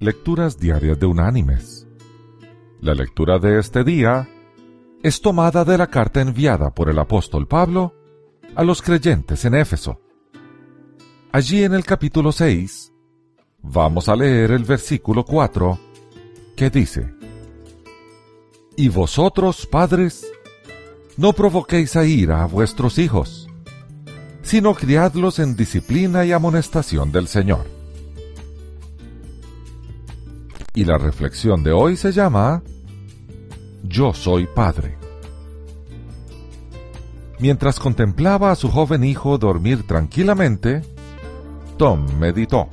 Lecturas Diarias de Unánimes. La lectura de este día es tomada de la carta enviada por el apóstol Pablo a los creyentes en Éfeso. Allí en el capítulo 6 vamos a leer el versículo 4 que dice, Y vosotros, padres, no provoquéis a ira a vuestros hijos, sino criadlos en disciplina y amonestación del Señor. Y la reflexión de hoy se llama Yo soy padre. Mientras contemplaba a su joven hijo dormir tranquilamente, Tom meditó.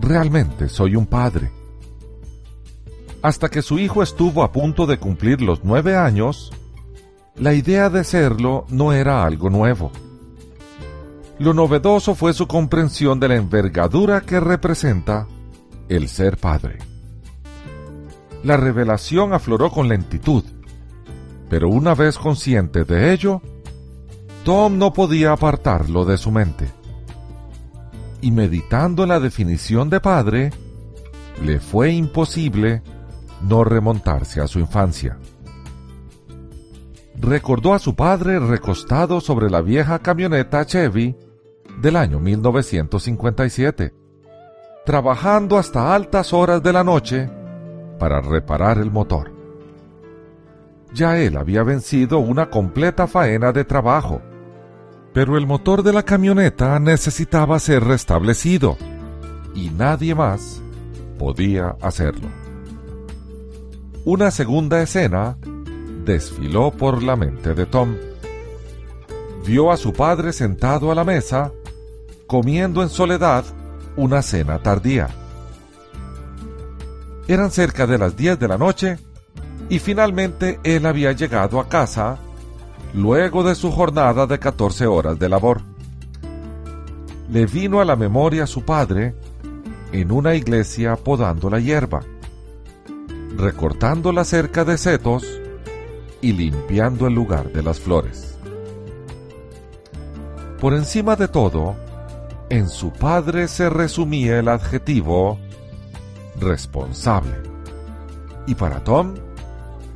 Realmente soy un padre. Hasta que su hijo estuvo a punto de cumplir los nueve años, la idea de serlo no era algo nuevo. Lo novedoso fue su comprensión de la envergadura que representa el ser padre. La revelación afloró con lentitud, pero una vez consciente de ello, Tom no podía apartarlo de su mente. Y meditando en la definición de padre, le fue imposible no remontarse a su infancia. Recordó a su padre recostado sobre la vieja camioneta Chevy del año 1957, trabajando hasta altas horas de la noche para reparar el motor. Ya él había vencido una completa faena de trabajo, pero el motor de la camioneta necesitaba ser restablecido y nadie más podía hacerlo. Una segunda escena desfiló por la mente de Tom. Vio a su padre sentado a la mesa, comiendo en soledad una cena tardía. Eran cerca de las 10 de la noche y finalmente él había llegado a casa luego de su jornada de 14 horas de labor. Le vino a la memoria su padre en una iglesia podando la hierba, recortando la cerca de setos y limpiando el lugar de las flores. Por encima de todo, en su padre se resumía el adjetivo responsable. Y para Tom,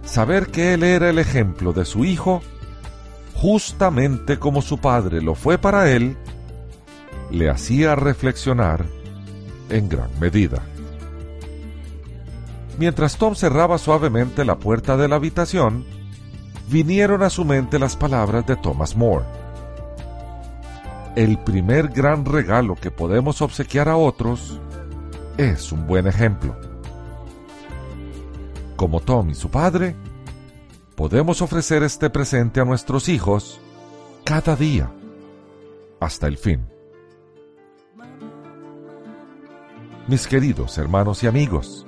saber que él era el ejemplo de su hijo, justamente como su padre lo fue para él, le hacía reflexionar en gran medida. Mientras Tom cerraba suavemente la puerta de la habitación, vinieron a su mente las palabras de Thomas More. El primer gran regalo que podemos obsequiar a otros es un buen ejemplo. Como Tom y su padre, podemos ofrecer este presente a nuestros hijos cada día, hasta el fin. Mis queridos hermanos y amigos,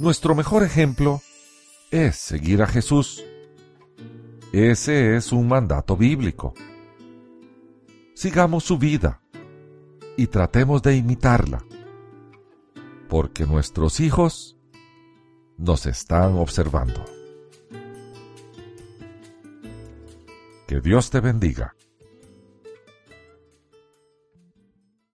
nuestro mejor ejemplo es seguir a Jesús. Ese es un mandato bíblico. Sigamos su vida y tratemos de imitarla, porque nuestros hijos nos están observando. Que Dios te bendiga.